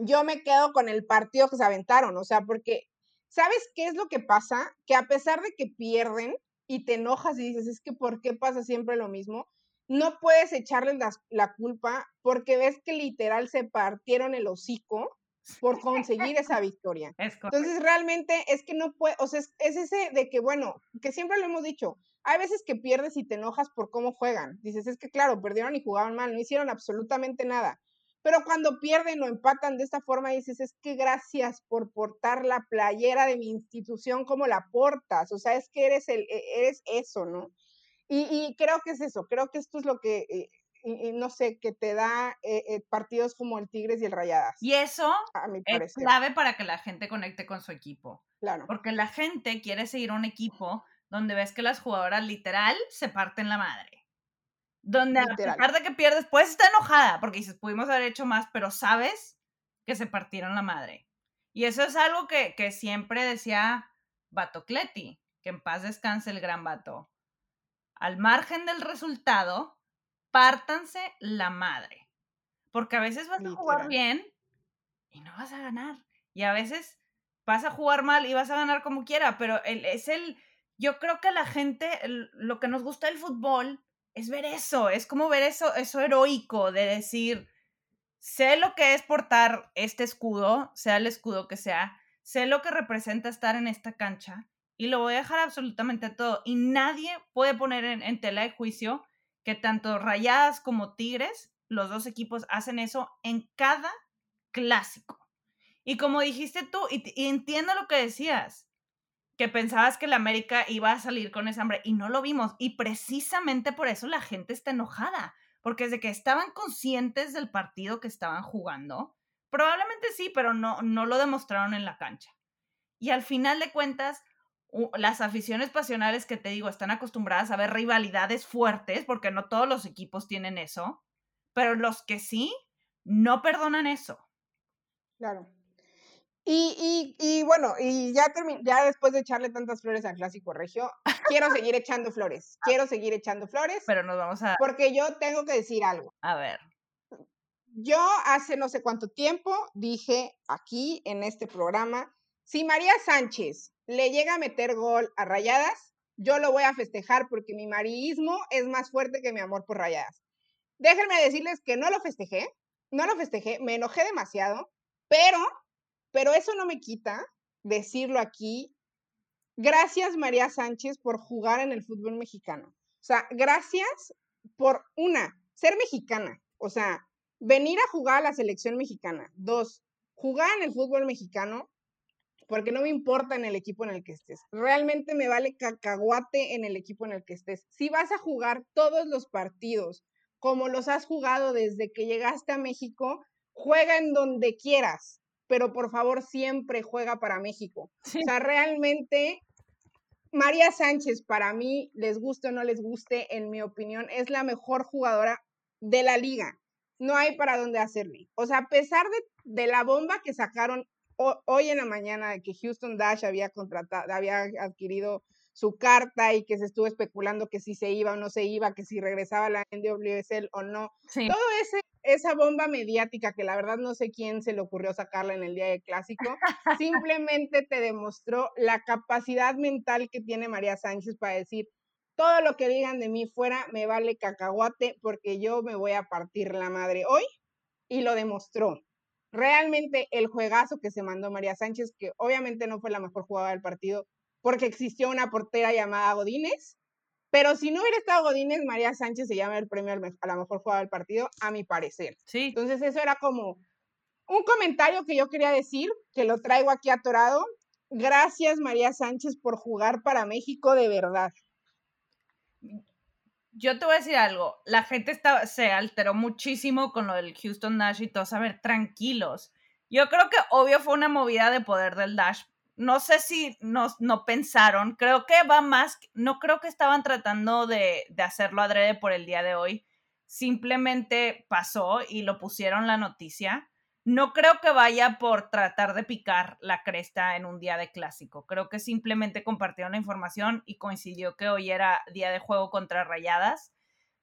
yo me quedo con el partido que se aventaron. O sea, porque, ¿sabes qué es lo que pasa? Que a pesar de que pierden y te enojas y dices, es que ¿por qué pasa siempre lo mismo? No puedes echarles la, la culpa porque ves que literal se partieron el hocico por conseguir esa victoria. Entonces, realmente es que no puede, o sea, es, ese de que, bueno, que siempre lo hemos dicho, hay veces que pierdes y te enojas por cómo juegan. Dices, es que claro, perdieron y jugaban mal, no hicieron absolutamente nada. Pero cuando pierden o empatan de esta forma, dices, es que gracias por portar la playera de mi institución como la portas. O sea, es que eres, el, e, eres eso, ¿no? Y, creo que es eso, creo que esto es lo que eh, no sé, que te da eh, eh, partidos como el Tigres y el Rayadas. Y eso es clave para que la gente conecte con su equipo. Claro. Porque la gente quiere seguir un equipo donde ves que las jugadoras literal se parten la madre. Donde a pesar de que pierdes, puedes estar enojada porque dices, pudimos haber hecho más, pero sabes que se partieron la madre. Y eso es algo que, que siempre decía Batocleti, que en paz descanse el gran vato. Al margen del resultado, pártanse la madre. Porque a veces vas a jugar bien y no vas a ganar. Y a veces vas a jugar mal y vas a ganar como quiera, pero el, es el, yo creo que la gente, lo que nos gusta del fútbol es ver eso, es como ver eso, eso heroico de decir, sé lo que es portar este escudo, sea el escudo que sea, sé lo que representa estar en esta cancha y lo voy a dejar absolutamente todo. Y nadie puede poner en, tela de juicio que tanto Rayadas como Tigres, los dos equipos, hacen eso en cada clásico. Y como dijiste tú, y, entiendo lo que decías, que pensabas que la América iba a salir con esa hambre y no lo vimos. Y precisamente por eso la gente está enojada, porque desde que estaban conscientes del partido que estaban jugando, probablemente sí, pero no, no lo demostraron en la cancha. Y al final de cuentas, las aficiones pasionales que te digo están acostumbradas a ver rivalidades fuertes, porque no todos los equipos tienen eso, pero los que sí, no perdonan eso. Claro. Y, y, y bueno, y ya, ya después de echarle tantas flores al clásico regio, quiero seguir echando flores. Quiero seguir echando flores. Pero nos vamos a. Porque yo tengo que decir algo. A ver. Yo hace no sé cuánto tiempo dije aquí en este programa: si María Sánchez le llega a meter gol a rayadas, yo lo voy a festejar porque mi marismo es más fuerte que mi amor por rayadas. Déjenme decirles que no lo festejé, no lo festejé, me enojé demasiado, pero pero eso no me quita decirlo aquí. Gracias, María Sánchez, por jugar en el fútbol mexicano. O sea, gracias por una, ser mexicana. O sea, venir a jugar a la selección mexicana. Dos, jugar en el fútbol mexicano, porque no me importa en el equipo en el que estés. Realmente me vale cacahuate en el equipo en el que estés. Si vas a jugar todos los partidos como los has jugado desde que llegaste a México, juega en donde quieras pero por favor siempre juega para México. O sea, realmente María Sánchez, para mí, les guste o no les guste, en mi opinión, es la mejor jugadora de la liga. No hay para dónde hacerle. O sea, a pesar de, la bomba que sacaron hoy en la mañana de que Houston Dash había contratado, había adquirido su carta y que se estuvo especulando que si se iba o no se iba, que si regresaba a la NWSL o no. Todo ese esa bomba mediática que la verdad no sé quién se le ocurrió sacarla en el día de clásico, simplemente te demostró la capacidad mental que tiene María Sánchez para decir, todo lo que digan de mí fuera me vale cacahuate porque yo me voy a partir la madre hoy y lo demostró. Realmente el juegazo que se mandó María Sánchez, que obviamente no fue la mejor jugada del partido porque existió una portera llamada Godínez, pero si no hubiera estado Godínez, María Sánchez se llama el premio a la mejor jugada del partido, a mi parecer. Sí. Entonces eso era como un comentario que yo quería decir, que lo traigo aquí atorado. Gracias María Sánchez por jugar para México de verdad. Yo te voy a decir algo, la gente se alteró muchísimo con lo del Houston Dash y todos, a ver, tranquilos. Yo creo que obvio fue una movida de poder del Dash no sé si no, no, pensaron, creo que va más, no creo que estaban tratando de, de, hacerlo adrede por el día de hoy, simplemente pasó y lo pusieron la noticia. No creo que vaya por tratar de picar la cresta en un día de clásico, creo que simplemente compartieron la información y coincidió que hoy era día de juego contra Rayadas.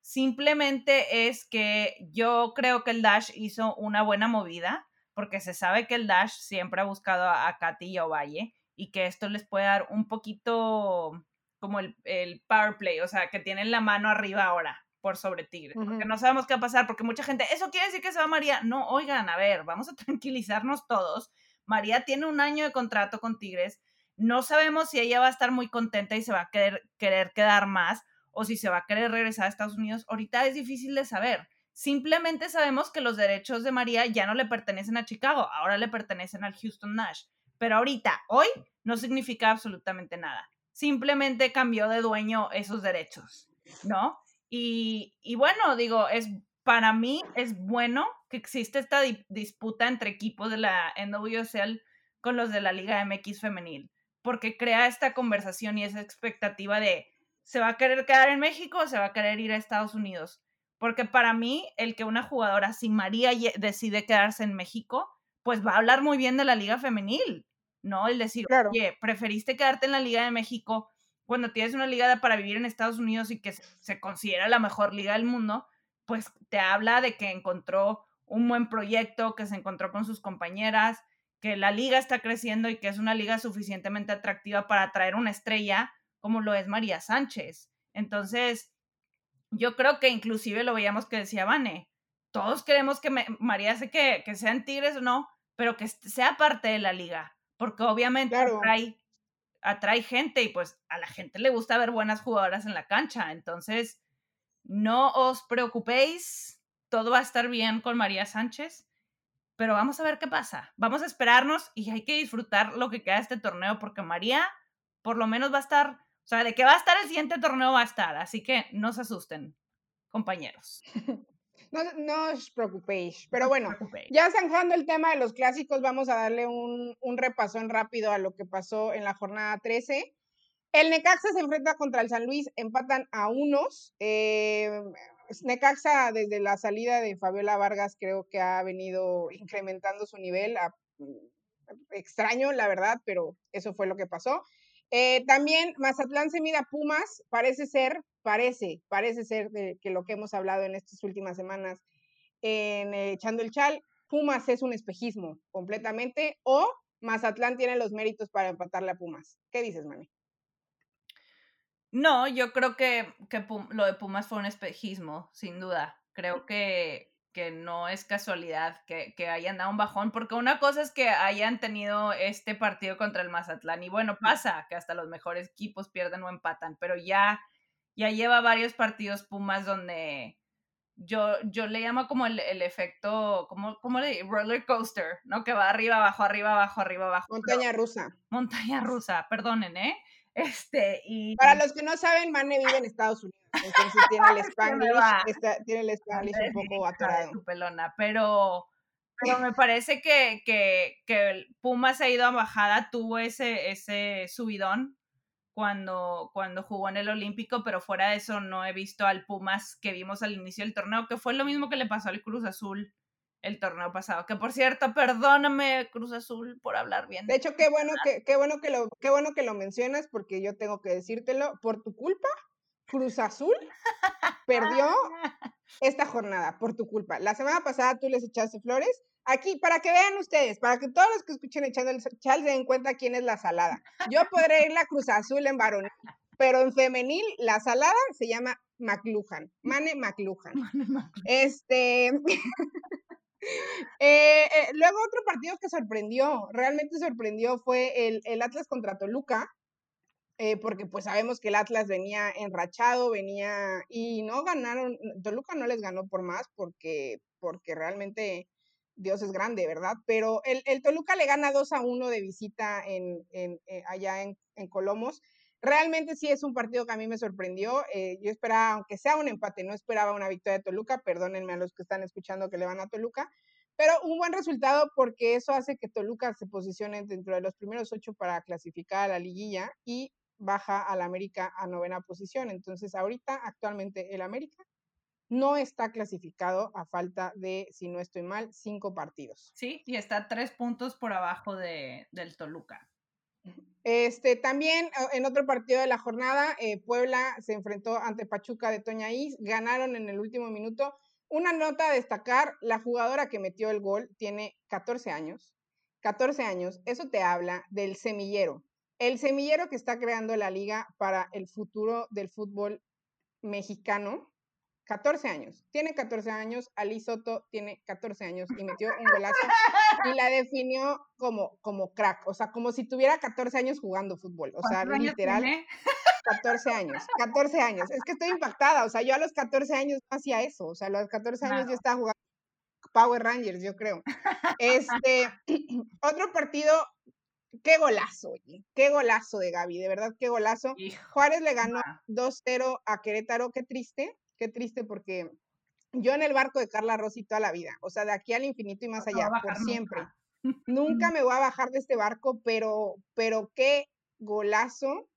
Simplemente es que yo creo que el Dash hizo una buena movida porque se sabe que el Dash siempre ha buscado a, Katy y a Ovalle y que esto les puede dar un poquito como el, el, power play, o sea, que tienen la mano arriba ahora por sobre Tigre, porque no sabemos qué va a pasar, porque mucha gente, eso quiere decir que se va María. No, oigan, a ver, vamos a tranquilizarnos todos. María tiene un año de contrato con Tigres, no sabemos si ella va a estar muy contenta y se va a querer, querer quedar más o si se va a querer regresar a Estados Unidos. Ahorita es difícil de saber. Simplemente sabemos que los derechos de María ya no le pertenecen a Chicago, ahora le pertenecen al Houston Nash. Pero ahorita, hoy, no significa absolutamente nada. Simplemente cambió de dueño esos derechos, ¿no? Y, bueno, digo, es para mí es bueno que existe esta disputa entre equipos de la NWSL con los de la Liga MX femenil, porque crea esta conversación y esa expectativa de se va a querer quedar en México o se va a querer ir a Estados Unidos. Porque para mí, el que una jugadora, si María decide quedarse en México, pues va a hablar muy bien de la liga femenil, ¿no? El decir, Claro. oye, preferiste quedarte en la Liga de México cuando tienes una liga para vivir en Estados Unidos y que se- se considera la mejor liga del mundo, pues te habla de que encontró un buen proyecto, que se encontró con sus compañeras, que la liga está creciendo y que es una liga suficientemente atractiva para atraer una estrella como lo es María Sánchez. Entonces, yo creo que inclusive lo veíamos que decía Vane, todos queremos que me- María sé que, que sean Tigres o no, pero que sea parte de la liga, porque obviamente Claro. atrae, atrae gente y pues a la gente le gusta ver buenas jugadoras en la cancha. Entonces, no os preocupéis, todo va a estar bien con María Sánchez, pero vamos a ver qué pasa. Vamos a esperarnos y hay que disfrutar lo que queda de este torneo porque María por lo menos va a estar, o sea, de que va a estar el siguiente torneo va a estar, así que no se asusten, compañeros. No, no os preocupéis. Pero bueno, ya zanjando el tema de los clásicos, vamos a darle un, un repasón rápido a lo que pasó en la jornada 13. El Necaxa se enfrenta contra el San Luis, empatan a unos. Eh, Necaxa desde la salida de Fabiola Vargas creo que ha venido incrementando su nivel. a- extraño, la verdad, pero eso fue lo que pasó. Eh, también Mazatlán se mide a Pumas, parece ser, parece, parece ser de- que lo que hemos hablado en estas últimas semanas en eh, Echando el Chal, Pumas es un espejismo completamente o Mazatlán tiene los méritos para empatarle a Pumas. ¿Qué dices, Mami? No, yo creo que, que lo de Pumas fue un espejismo, sin duda. Creo que, que no es casualidad que, que hayan dado un bajón, porque una cosa es que hayan tenido este partido contra el Mazatlán, y bueno, pasa que hasta los mejores equipos pierden o empatan, pero ya, ya lleva varios partidos Pumas donde yo, yo le llamo como el, el efecto, como, como le roller coaster, ¿no? Que va arriba, abajo, arriba, abajo, arriba, abajo. Montaña rusa. montaña rusa, perdonen, ¿eh? Este, y... Para los que no saben, Mane vive en Estados Unidos, entonces tiene el está- tiene el Spanglish un poco atorado. pelona, pero, pero me parece que, que, que Pumas ha ido a bajada, tuvo ese, ese subidón cuando, cuando jugó en el Olímpico, pero fuera de eso no he visto al Pumas que vimos al inicio del torneo, que fue lo mismo que le pasó al Cruz Azul el torneo pasado. Que por cierto, perdóname, Cruz Azul, por hablar bien. De hecho, qué bueno que, qué bueno que lo, qué bueno que lo mencionas, porque yo tengo que decírtelo, por tu culpa, Cruz Azul perdió esta jornada, por tu culpa. La semana pasada tú les echaste flores. Aquí, para que vean ustedes, para que todos los que escuchen echando el chal se den cuenta quién es la salada. Yo podré ir la Cruz Azul en varonil, pero en femenil, la salada se llama McLuhan, Mane McLuhan. Este. eh, eh, luego otro partido que sorprendió, realmente sorprendió, fue el, el Atlas contra Toluca, eh, porque pues sabemos que el Atlas venía enrachado, venía y no ganaron, Toluca no les ganó por más porque, porque realmente Dios es grande, ¿verdad? Pero el, el Toluca le gana 2 a 1 de visita en, en, eh, allá en, en Colomos. Realmente sí es un partido que a mí me sorprendió. eh, yo esperaba, aunque sea un empate, no esperaba una victoria de Toluca. Perdónenme a los que están escuchando que le van a Toluca. Pero un buen resultado porque eso hace que Toluca se posicione dentro de los primeros ocho para clasificar a la liguilla y baja al América a novena posición. Entonces, ahorita, actualmente, el América no está clasificado a falta de, si no estoy mal, cinco partidos. Sí, y está tres puntos por abajo de, del Toluca. Este, también eh, en otro partido de la jornada, eh, Puebla se enfrentó ante Pachuca de Toñaís, ganaron en el último minuto. Una nota a destacar, la jugadora que metió el gol tiene 14 años. 14 años, eso te habla del semillero. El semillero que está creando la liga para el futuro del fútbol mexicano. 14 años, tiene 14 años, Ali Soto tiene 14 años y metió un golazo y la definió como, como crack, o sea, como si tuviera 14 años jugando fútbol, o sea, ¿Cuántos años literal, tiene? 14 años, 14 años, es que estoy impactada, o sea, yo a los 14 años no hacía eso, o sea, a los 14 años yo estaba jugando Power Rangers, yo creo. Este, otro partido, qué golazo, oye, qué golazo de Gaby, de verdad, qué golazo. Hijo, Juárez le ganó Ah. 2-0 a Querétaro, qué triste, qué triste porque yo en el barco de Carla Rossi toda la vida, o sea, de aquí al infinito y más no allá, por siempre. nunca. Nunca me voy a bajar de este barco, pero, pero qué golazo,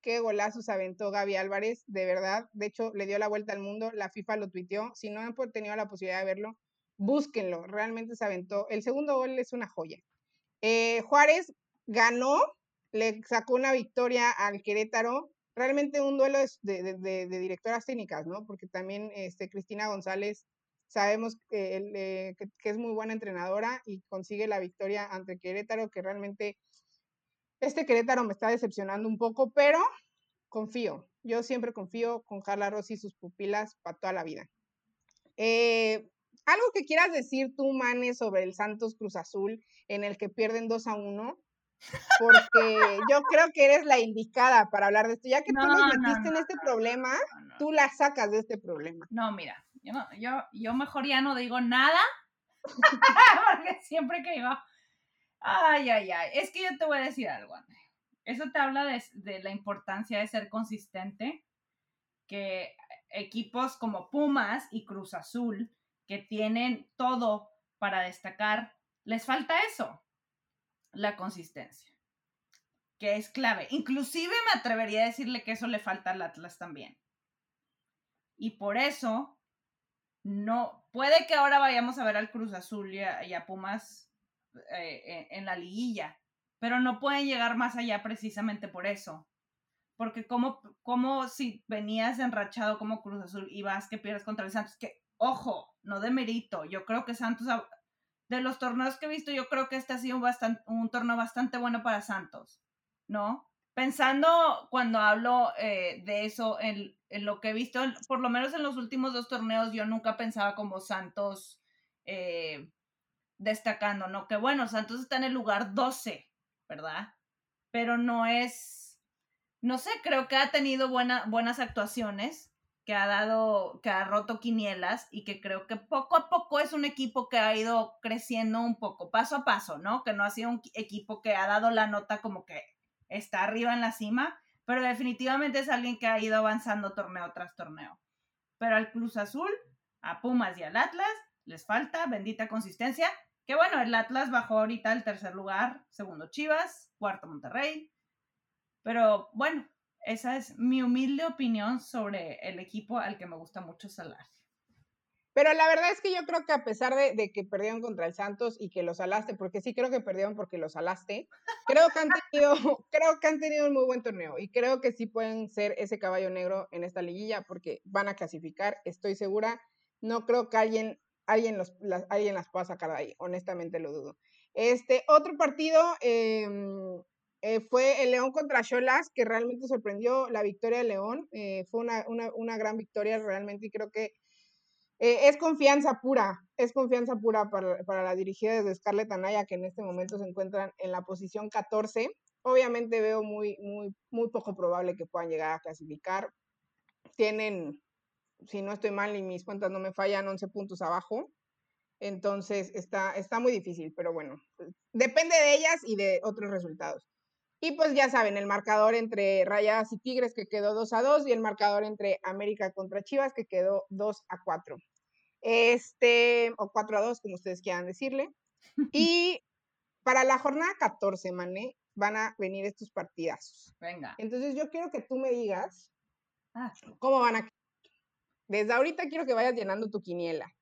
qué golazo se aventó Gaby Álvarez, de verdad. De hecho, le dio la vuelta al mundo, la FIFA lo tuiteó. Si no han tenido la posibilidad de verlo, búsquenlo, realmente se aventó. El segundo gol es una joya. Eh, Juárez ganó, le sacó una victoria al Querétaro. Realmente un duelo de, directoras técnicas, ¿no? Porque también este, Cristina González sabemos eh, que, es muy buena entrenadora y consigue la victoria ante Querétaro, que realmente este Querétaro me está decepcionando un poco, pero confío. Yo siempre confío con Carla Rossi y sus pupilas para toda la vida. Eh, algo que quieras decir tú, Mane, sobre el Santos Cruz Azul, en el que pierden 2 a 1, porque yo creo que eres la indicada para hablar de esto. Ya que tú nos metiste en este problema, tú la sacas de este problema. No, mira, yo, yo, yo mejor ya no digo nada, porque siempre que iba Ay, ay, ay. Es que yo te voy a decir algo, André. Eso te habla de, la importancia de ser consistente, que equipos como Pumas y Cruz Azul, que tienen todo para destacar, les falta eso, la consistencia, que es clave. Inclusive me atrevería a decirle que eso le falta al Atlas también. Y por eso, no, puede que ahora vayamos a ver al Cruz Azul y a Pumas eh, en la liguilla, pero no pueden llegar más allá precisamente por eso. Porque como, como si venías enrachado como Cruz Azul y vas que pierdes contra el Santos, que ojo, no de mérito, yo creo que Santos, de los torneos que he visto, yo creo que este ha sido un, torneo bastante bueno para Santos, ¿no? Pensando cuando hablo eh, de eso, en, lo que he visto, por lo menos en los últimos dos torneos, yo nunca pensaba como Santos eh, destacando, ¿no? Que bueno, Santos está en el lugar 12, ¿verdad? Pero no es, no sé, creo que ha tenido buena, buenas actuaciones, que ha dado, que ha roto quinielas y que creo que poco a poco es un equipo que ha ido creciendo un poco, paso a paso, ¿no? Que no ha sido un equipo que ha dado la nota como que está arriba en la cima, pero definitivamente es alguien que ha ido avanzando torneo tras torneo. Pero al Cruz Azul, a Pumas y al Atlas les falta bendita consistencia que bueno, el Atlas bajó ahorita al tercer lugar, segundo Chivas, cuarto Monterrey. Pero bueno, esa es mi humilde opinión sobre el equipo al que me gusta mucho salar. Pero la verdad es que yo creo que a pesar de, que perdieron contra el Santos y que los salaste, porque sí creo que perdieron porque los salaste, creo que han tenido, creo que han tenido un muy buen torneo y creo que sí pueden ser ese caballo negro en esta liguilla porque van a clasificar, estoy segura. No creo que alguien alguien, los, las, alguien las pueda sacar de ahí, honestamente lo dudo. Este otro partido em, eh, fue el León contra Cholas, que realmente sorprendió la victoria de León. Eh, fue una, una, gran victoria realmente y creo que eh, es confianza pura, es confianza pura para, para la dirigida de Scarlett Anaya, que en este momento se encuentran en la posición 14. Obviamente veo muy, muy, muy poco probable que puedan llegar a clasificar. Tienen si no estoy mal y mis cuentas no me fallan, 11 puntos abajo. Entonces está, está muy difícil, pero bueno, depende de ellas y de otros resultados. Y pues ya saben, el marcador entre Rayadas y Tigres que quedó 2 a 2 y el marcador entre América contra Chivas que quedó 2 a 4. Este, o 4 a 2, como ustedes quieran decirle. Y para la jornada 14, Mané, van a venir estos partidazos. Venga. Entonces yo quiero que tú me digas ah. cómo van a desde ahorita quiero que vayas llenando tu quiniela.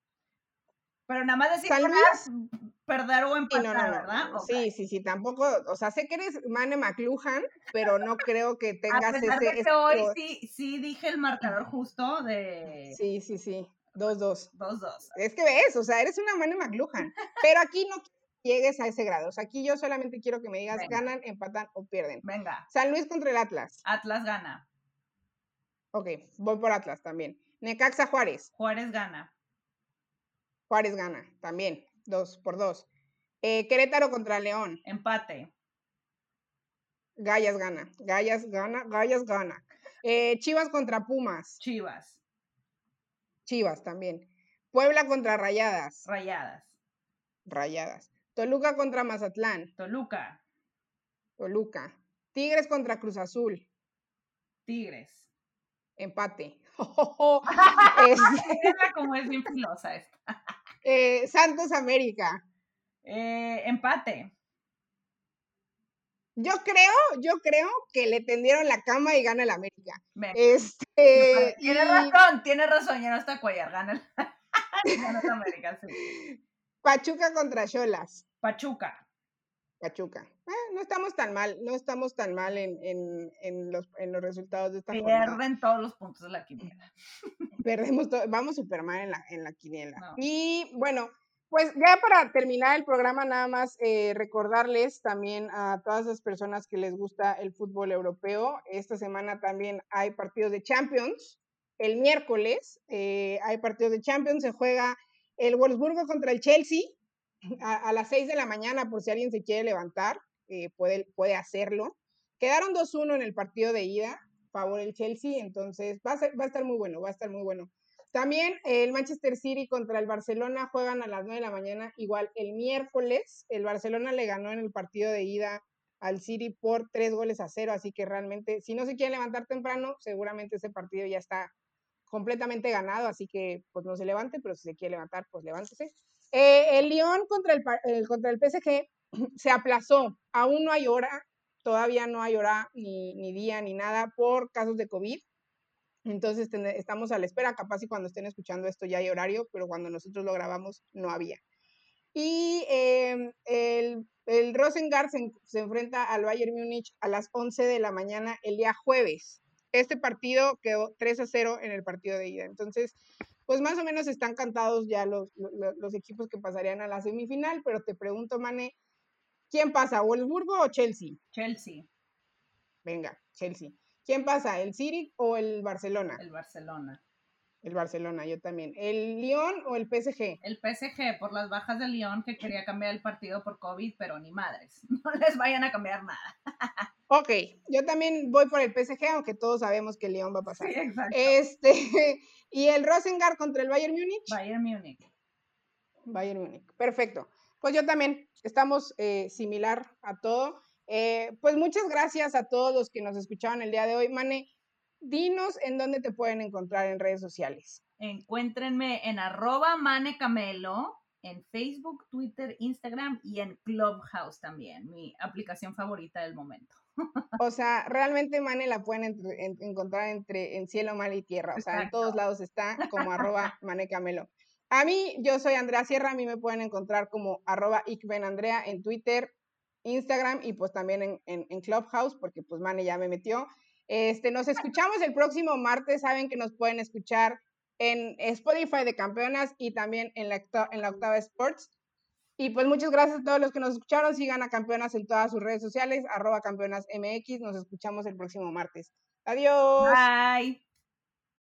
Pero nada más decir perder o empatar, ¿verdad? Sí, sí, sí, tampoco, o sea, sé que eres Mane McLuhan, pero no creo que tengas A pesar ese... De que hoy sí, sí dije el marcador justo de... Sí, sí, sí, 2-2. 2-2. Es que ves, o sea, eres una Mane McLuhan, pero aquí no llegues a ese grado, o sea, aquí yo solamente quiero que me digas ganan, empatan o pierden. Venga. San Luis contra el Atlas. Atlas gana. Ok, voy por Atlas también. Necaxa Juárez. Juárez gana. Juárez gana, también, dos por dos. Eh, Querétaro contra León. Empate. Gallas gana, Gallas gana, Gallas gana. Eh, Chivas contra Pumas. Chivas. Chivas también. Puebla contra Rayadas. Rayadas. Rayadas. Toluca contra Mazatlán. Toluca. Toluca. Tigres contra Cruz Azul. Tigres. Empate. es, como es bien filosa esta. Eh, Santos América. Eh, empate. Yo creo, yo creo que le tendieron la cama y gana el América. Este, tiene razón, tiene razón, ya no está Cuellar, gana el, América, sí. Pachuca contra Cholas. Pachuca. Pachuca. Eh, no estamos tan mal, no estamos tan mal en, en, en, los, en los resultados de esta Pierden todos los puntos de la quiniela. Perdemos todo, vamos súper mal en la, en la quiniela. Y bueno, pues ya para terminar el programa, nada más eh, recordarles también a todas las personas que les gusta el fútbol europeo. Esta semana también hay partidos de Champions. El miércoles eh, hay partidos de Champions. Se juega el Wolfsburgo contra el Chelsea a, las 6 de la mañana, por si alguien se quiere levantar, eh, puede, puede hacerlo. Quedaron 2-1 en el partido de ida, favor el Chelsea, entonces va a, va a estar muy bueno, va a estar muy bueno. También el Manchester City contra el Barcelona juegan a las 9 de la mañana, igual el miércoles. El Barcelona le ganó en el partido de ida al City por tres goles a cero, así que realmente, si no se quiere levantar temprano, seguramente ese partido ya está completamente ganado, así que pues no se levante, pero si se quiere levantar, pues levántese. Eh, el Lyon contra el, contra el PSG se aplazó, aún no hay hora, todavía no hay hora ni, ni día ni nada por casos de COVID. Entonces estamos a la espera, capaz y cuando estén escuchando esto ya hay horario, pero cuando nosotros lo grabamos no había. Y em, el, el se, enfrenta al Bayern Múnich a las 11 de la mañana el día jueves. Este partido quedó 3 a 0 en el partido de ida. Entonces, pues más o menos están cantados ya los, los, equipos que pasarían a la semifinal, pero te pregunto, Mane, ¿quién pasa, Wolfsburgo o Chelsea? Chelsea. Venga, Chelsea. ¿Quién pasa, el City o el Barcelona? El Barcelona. El Barcelona, yo también. ¿El Lyon o el PSG? El PSG, por las bajas del Lyon que quería cambiar el partido por COVID, pero ni madres. No les vayan a cambiar nada. Ok, yo también voy por el PSG, aunque todos sabemos que el Lyon va a pasar. Sí, exacto. Este, ¿Y el Rosengard contra el Bayern Múnich? Bayern Múnich. Bayern Múnich, perfecto. Pues yo también, estamos eh, similar a todo. Eh, pues muchas gracias a todos los que nos escucharon el día de hoy. Mane, dinos en dónde te pueden encontrar en redes sociales. Encuéntrenme en arroba manecamelo en Facebook, Twitter, Instagram y en Clubhouse también, mi aplicación favorita del momento. O sea, realmente Mane la pueden encontrar entre en cielo, mal y tierra. O sea, en todos lados está como arroba manecamelo. A mí, yo soy Andrea Sierra, a mí me pueden encontrar como arroba Andrea en Twitter, Instagram y pues también en, en, Clubhouse, porque pues Mane ya me metió. Este, nos escuchamos el próximo martes, saben que nos pueden escuchar en Spotify de Campeonas y también en la, en la Octava Sports. Y pues muchas gracias a todos los que nos escucharon. Sigan a Campeonas en todas sus redes sociales, arroba campeonas MX. Nos escuchamos el próximo martes. Adiós. Bye.